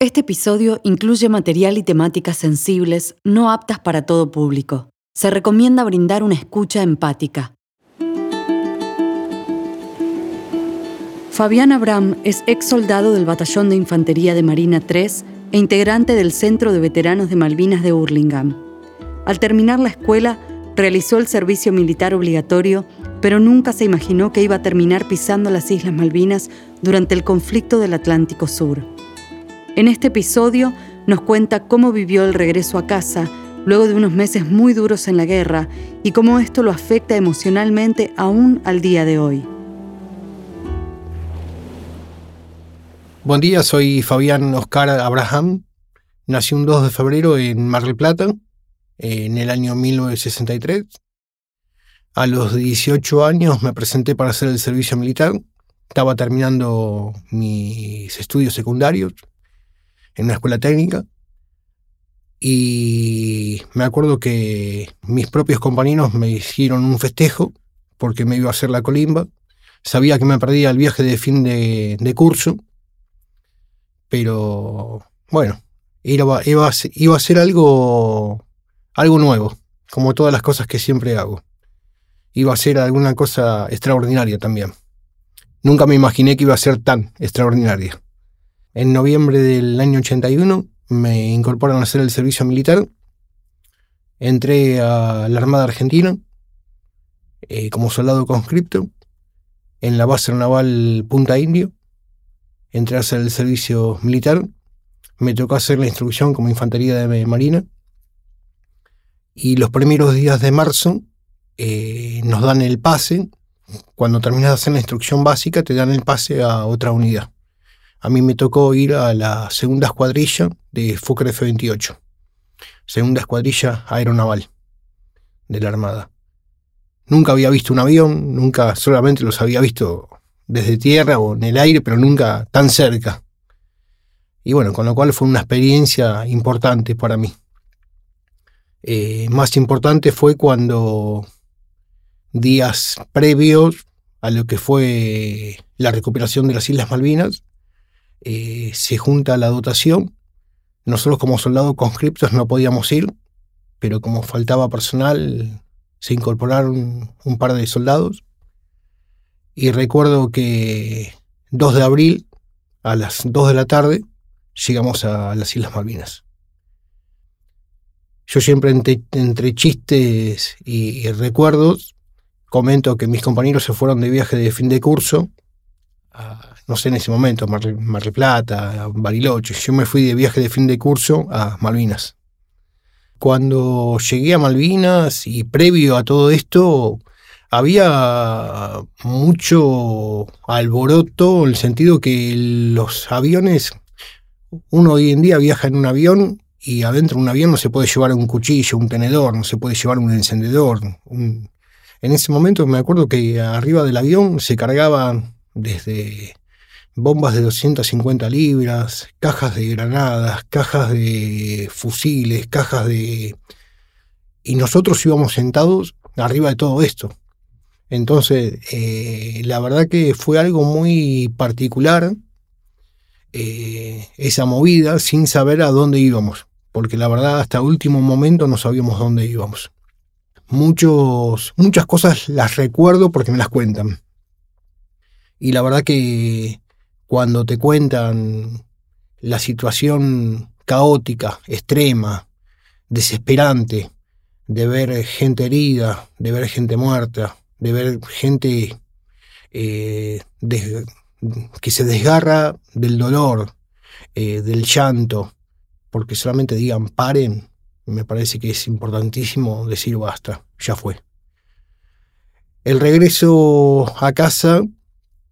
Este episodio incluye material y temáticas sensibles no aptas para todo público. Se recomienda brindar una escucha empática. Fabián Abram es ex soldado del Batallón de Infantería de Marina 3 e integrante del Centro de Veteranos de Malvinas de Hurlingham. Al terminar la escuela, realizó el servicio militar obligatorio, pero nunca se imaginó que iba a terminar pisando las Islas Malvinas durante el conflicto del Atlántico Sur. En este episodio nos cuenta cómo vivió el regreso a casa luego de unos meses muy duros en la guerra y cómo esto lo afecta emocionalmente aún al día de hoy. Buen día, soy Fabián Oscar Abraham. Nací un 2 de febrero en Mar del Plata, en el año 1963. A los 18 años me presenté para hacer el servicio militar. Estaba terminando mis estudios secundarios en una escuela técnica. Y me acuerdo que mis propios compañeros me hicieron un festejo porque me iba a hacer la colimba. Sabía que me perdía el viaje de fin de, curso, pero bueno, iba, a ser algo, algo nuevo, como todas las cosas que siempre hago. Iba a ser alguna cosa extraordinaria también. Nunca me imaginé que iba a ser tan extraordinaria. En noviembre del año 81 me incorporan a hacer el servicio militar. Entré a la Armada Argentina eh, como soldado conscripto en la base naval Punta Indio. Entré a hacer el servicio militar. Me tocó hacer la instrucción como infantería de marina. Y los primeros días de marzo eh, nos dan el pase. Cuando terminas de hacer la instrucción básica, te dan el pase a otra unidad a mí me tocó ir a la segunda escuadrilla de Fokker F-28, segunda escuadrilla aeronaval de la Armada. Nunca había visto un avión, nunca solamente los había visto desde tierra o en el aire, pero nunca tan cerca. Y bueno, con lo cual fue una experiencia importante para mí. Eh, más importante fue cuando días previos a lo que fue la recuperación de las Islas Malvinas, eh, se junta la dotación. Nosotros como soldados conscriptos no podíamos ir, pero como faltaba personal, se incorporaron un par de soldados. Y recuerdo que 2 de abril, a las 2 de la tarde, llegamos a las Islas Malvinas. Yo siempre entre, chistes y, recuerdos comento que mis compañeros se fueron de viaje de fin de curso no sé en ese momento, Mar, del Plata, Bariloche. Yo me fui de viaje de fin de curso a Malvinas. Cuando llegué a Malvinas y previo a todo esto, había mucho alboroto en el sentido que los aviones, uno hoy en día viaja en un avión y adentro de un avión no se puede llevar un cuchillo, un tenedor, no se puede llevar un encendedor. En ese momento me acuerdo que arriba del avión se cargaban desde bombas de 250 libras, cajas de granadas, cajas de fusiles, cajas de... Y nosotros íbamos sentados arriba de todo esto. Entonces, eh, la verdad que fue algo muy particular eh, esa movida sin saber a dónde íbamos, porque la verdad hasta último momento no sabíamos dónde íbamos. Muchos, muchas cosas las recuerdo porque me las cuentan. Y la verdad que cuando te cuentan la situación caótica, extrema, desesperante, de ver gente herida, de ver gente muerta, de ver gente eh, que se desgarra del dolor, eh, del llanto, porque solamente digan paren, me parece que es importantísimo decir basta, ya fue. El regreso a casa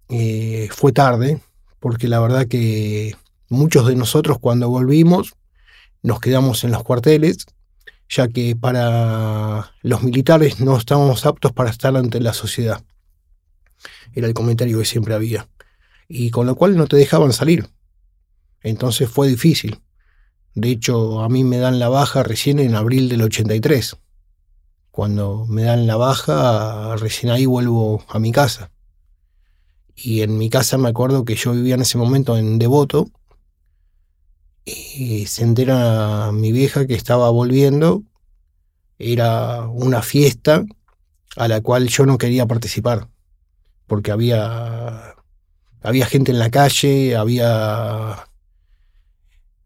eh, fue tarde, porque la verdad que muchos de nosotros cuando volvimos nos quedamos en los cuarteles, ya que para los militares no estábamos aptos para estar ante la sociedad. Era el comentario que siempre había. Y con lo cual no te dejaban salir. Entonces fue difícil. De hecho, a mí me dan la baja recién en abril del 83. Cuando me dan la baja, recién ahí vuelvo a mi casa. Y en mi casa me acuerdo que yo vivía en ese momento en Devoto y se entera mi vieja que estaba volviendo. Era una fiesta a la cual yo no quería participar, porque había, había gente en la calle, había,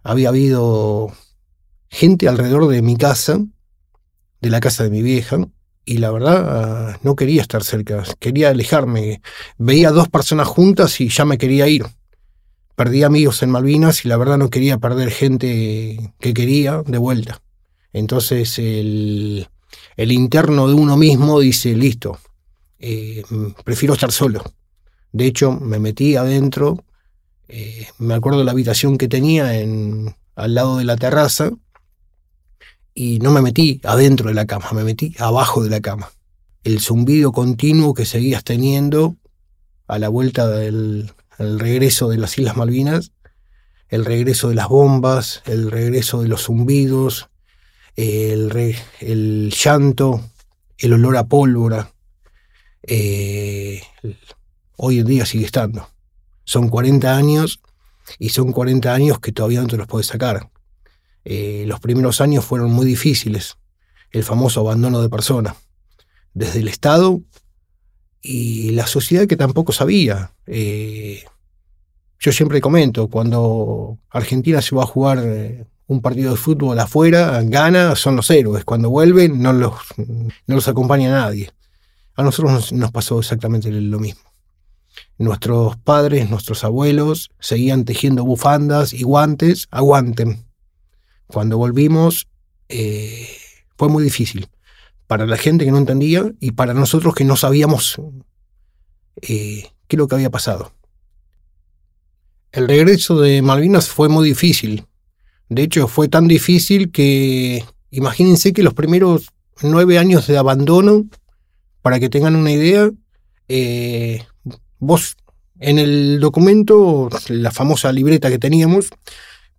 había habido gente alrededor de mi casa, de la casa de mi vieja, y la verdad no quería estar cerca, quería alejarme. Veía dos personas juntas y ya me quería ir perdí amigos en Malvinas y la verdad no quería perder gente que quería de vuelta. Entonces el, interno de uno mismo dice, listo, eh, prefiero estar solo. De hecho, me metí adentro, eh, me acuerdo de la habitación que tenía en, al lado de la terraza y no me metí adentro de la cama, me metí abajo de la cama. El zumbido continuo que seguías teniendo a la vuelta del, el regreso de las Islas Malvinas, el regreso de las bombas, el regreso de los zumbidos, el, el llanto, el olor a pólvora. Eh, hoy en día sigue estando. Son 40 años y son 40 años que todavía no te los puedes sacar. Eh, los primeros años fueron muy difíciles. El famoso abandono de personas. Desde el Estado y la sociedad que tampoco sabía. Eh, yo siempre comento, cuando Argentina se va a jugar eh, un partido de fútbol afuera, gana, son los héroes. Cuando vuelven, no los acompaña nadie. A nosotros nos, pasó exactamente lo mismo. Nuestros padres, nuestros abuelos seguían tejiendo bufandas y guantes, aguanten. Cuando volvimos, eh, fue muy difícil para la gente que no entendía y para nosotros que no sabíamos eh, qué es lo que había pasado. El regreso de Malvinas fue muy difícil. De hecho, fue tan difícil que imagínense que los primeros nueve años de abandono, para que tengan una idea, eh, vos en el documento, la famosa libreta que teníamos,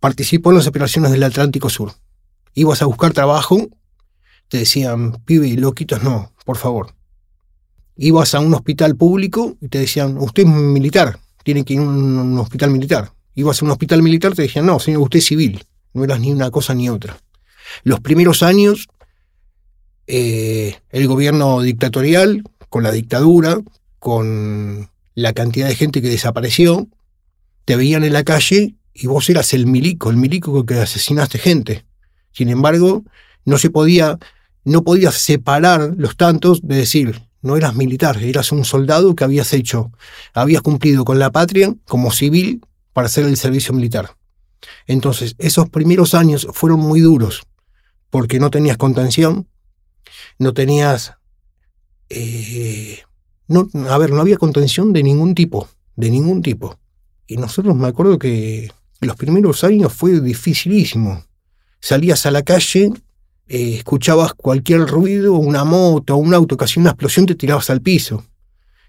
participó en las operaciones del Atlántico Sur. Ibas a buscar trabajo te decían, pibe, loquitos no, por favor. Ibas a un hospital público y te decían, usted es militar, tiene que ir a un, hospital militar. Ibas a un hospital militar, te decían, no, señor, usted es civil, no eras ni una cosa ni otra. Los primeros años, eh, el gobierno dictatorial, con la dictadura, con la cantidad de gente que desapareció, te veían en la calle y vos eras el milico, el milico que asesinaste gente. Sin embargo, no se podía no podías separar los tantos de decir, no eras militar, eras un soldado que habías hecho, habías cumplido con la patria como civil para hacer el servicio militar. Entonces, esos primeros años fueron muy duros, porque no tenías contención, no tenías... Eh, no, a ver, no había contención de ningún tipo, de ningún tipo. Y nosotros me acuerdo que los primeros años fue dificilísimo. Salías a la calle eh, escuchabas cualquier ruido, una moto, un auto, casi una explosión, te tirabas al piso.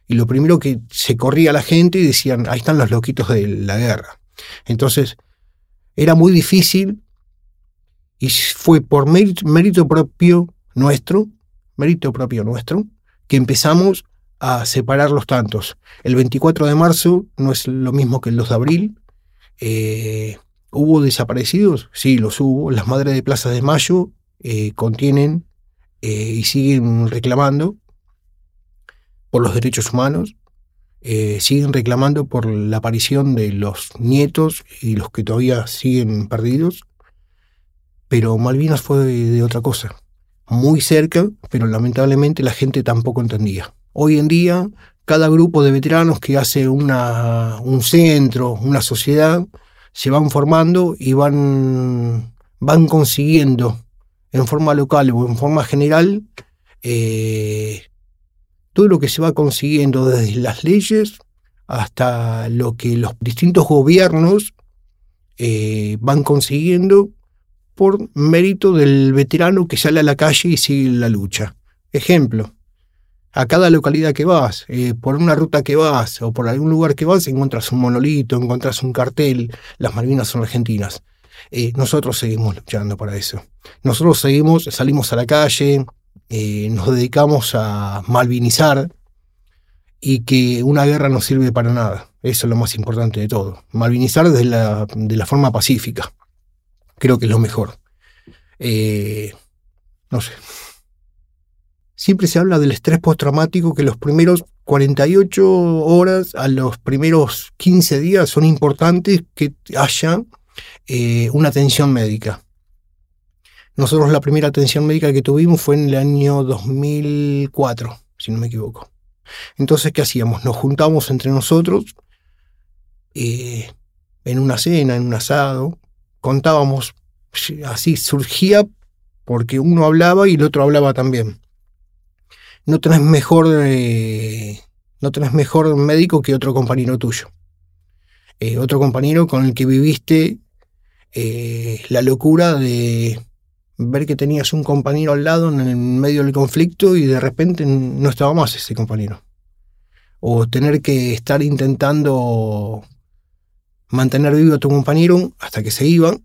Y lo primero que se corría la gente y decían, ahí están los loquitos de la guerra. Entonces, era muy difícil y fue por mérito, propio nuestro, mérito propio nuestro, que empezamos a separar los tantos. El 24 de marzo no es lo mismo que el 2 de abril. Eh, ¿Hubo desaparecidos? Sí, los hubo. Las madres de Plaza de Mayo eh, contienen eh, y siguen reclamando por los derechos humanos, siguen reclamando por la aparición de los nietos y los que todavía siguen perdidos, pero Malvinas fue de, otra cosa, muy cerca, pero lamentablemente la gente tampoco entendía. Hoy en día, cada grupo de veteranos que hace una, un centro, una sociedad, se van formando y van, van consiguiendo en forma local o en forma general, eh, todo lo que se va consiguiendo desde las leyes hasta lo que los distintos gobiernos eh, van consiguiendo por mérito del veterano que sale a la calle y sigue la lucha. Ejemplo, a cada localidad que vas, eh, por una ruta que vas o por algún lugar que vas, encuentras un monolito, encuentras un cartel, las Malvinas son argentinas. Eh, nosotros seguimos luchando para eso. Nosotros seguimos, salimos a la calle, eh, nos dedicamos a malvinizar y que una guerra no sirve para nada. Eso es lo más importante de todo. Malvinizar de la, de la forma pacífica. creo que es lo mejor. No sé. Siempre se habla del estrés postraumático que los primeros 48 horas a los primeros 15 días son importantes que haya eh, una atención médica. Nosotros la primera atención médica que tuvimos fue en el año 2004, si no me equivoco. Entonces, ¿qué hacíamos? Nos juntábamos entre nosotros eh, en una cena, en un asado, contábamos, así surgía porque uno hablaba y el otro hablaba también. No tenés mejor, eh, no tenés mejor médico que otro compañero tuyo. Eh, otro compañero con el que viviste la locura de ver que tenías un compañero al lado en el medio del conflicto y de repente no estaba más ese compañero. O tener que estar intentando mantener vivo a tu compañero hasta que se iba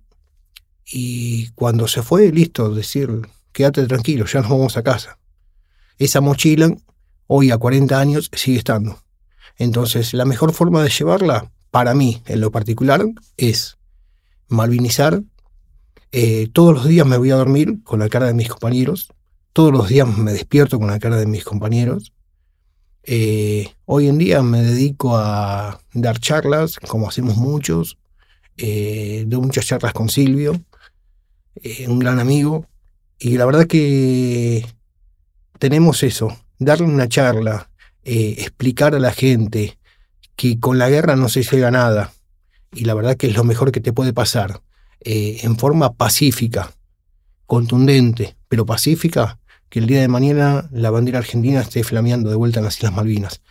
y cuando se fue, listo, decir, quédate tranquilo, ya nos vamos a casa. Esa mochila, hoy a 40 años, sigue estando. Entonces, la mejor forma de llevarla, para mí, en lo particular, es malvinizar eh, todos los días me voy a dormir con la cara de mis compañeros. Todos los días me despierto con la cara de mis compañeros. Eh, hoy en día me dedico a dar charlas, como hacemos muchos. Eh, muchas charlas con Silvio, un gran amigo. Y la verdad que tenemos eso, darle una charla, explicar a la gente que con la guerra no se llega a nada. Y la verdad que es lo mejor que te puede pasar eh, en forma pacífica, contundente, pero pacífica, que el día de mañana la bandera argentina esté flameando de vuelta en las Islas Malvinas.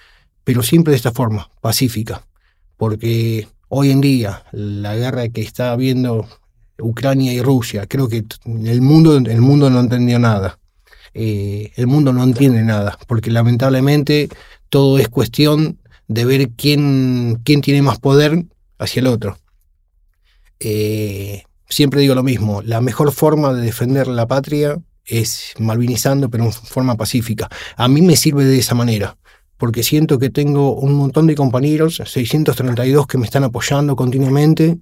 Pero siempre de esta forma, pacífica, porque hoy en día la guerra que está habiendo Ucrania y Rusia, creo que el mundo, el mundo no entendió nada. Eh, el mundo no entiende nada, porque lamentablemente todo es cuestión de ver quién, quién tiene más poder hacia el otro. Eh, siempre digo lo mismo, la mejor forma de defender la patria es malvinizando, pero en forma pacífica. A mí me sirve de esa manera, porque siento que tengo un montón de compañeros, 632 que me están apoyando continuamente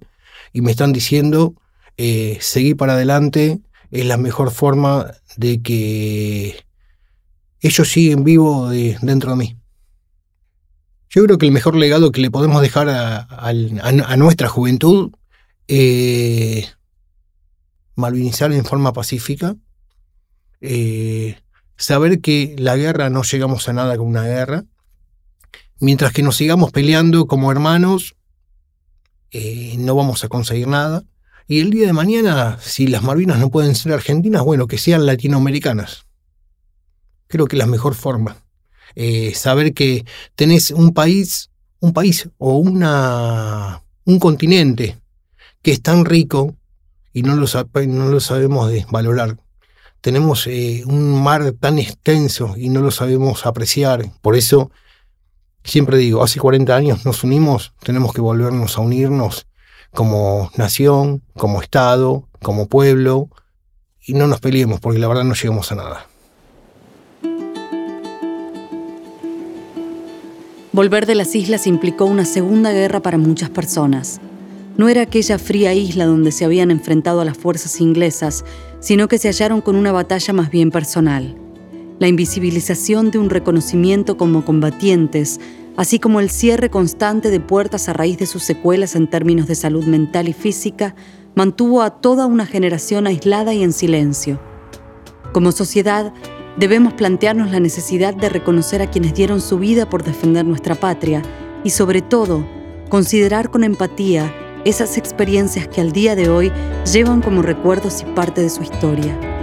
y me están diciendo, eh, seguir para adelante es la mejor forma de que ellos siguen vivos dentro de mí. Yo creo que el mejor legado que le podemos dejar a nuestra juventud eh, malvinizar en forma pacífica, eh, saber que la guerra no llegamos a nada con una guerra, mientras que nos sigamos peleando como hermanos, eh, no vamos a conseguir nada. Y el día de mañana, si las Malvinas no pueden ser argentinas, bueno, que sean latinoamericanas. Creo que es la mejor forma. saber que tenés un país, un país o una, un continente que es tan rico y no lo, no lo sabemos valorar. Tenemos eh, un mar tan extenso y no lo sabemos apreciar. Por eso, siempre digo, hace 40 años nos unimos, tenemos que volvernos a unirnos como nación, como Estado, como pueblo, y no nos peleemos, porque la verdad no llegamos a nada. Volver de las islas implicó una segunda guerra para muchas personas. No era aquella fría isla donde se habían enfrentado a las fuerzas inglesas, sino que se hallaron con una batalla más bien personal. La invisibilización de un reconocimiento como combatientes, así como el cierre constante de puertas a raíz de sus secuelas en términos de salud mental y física, mantuvo a toda una generación aislada y en silencio. Como sociedad, debemos plantearnos la necesidad de reconocer a quienes dieron su vida por defender nuestra patria y sobre todo, considerar con empatía esas experiencias que al día de hoy llevan como recuerdos y parte de su historia.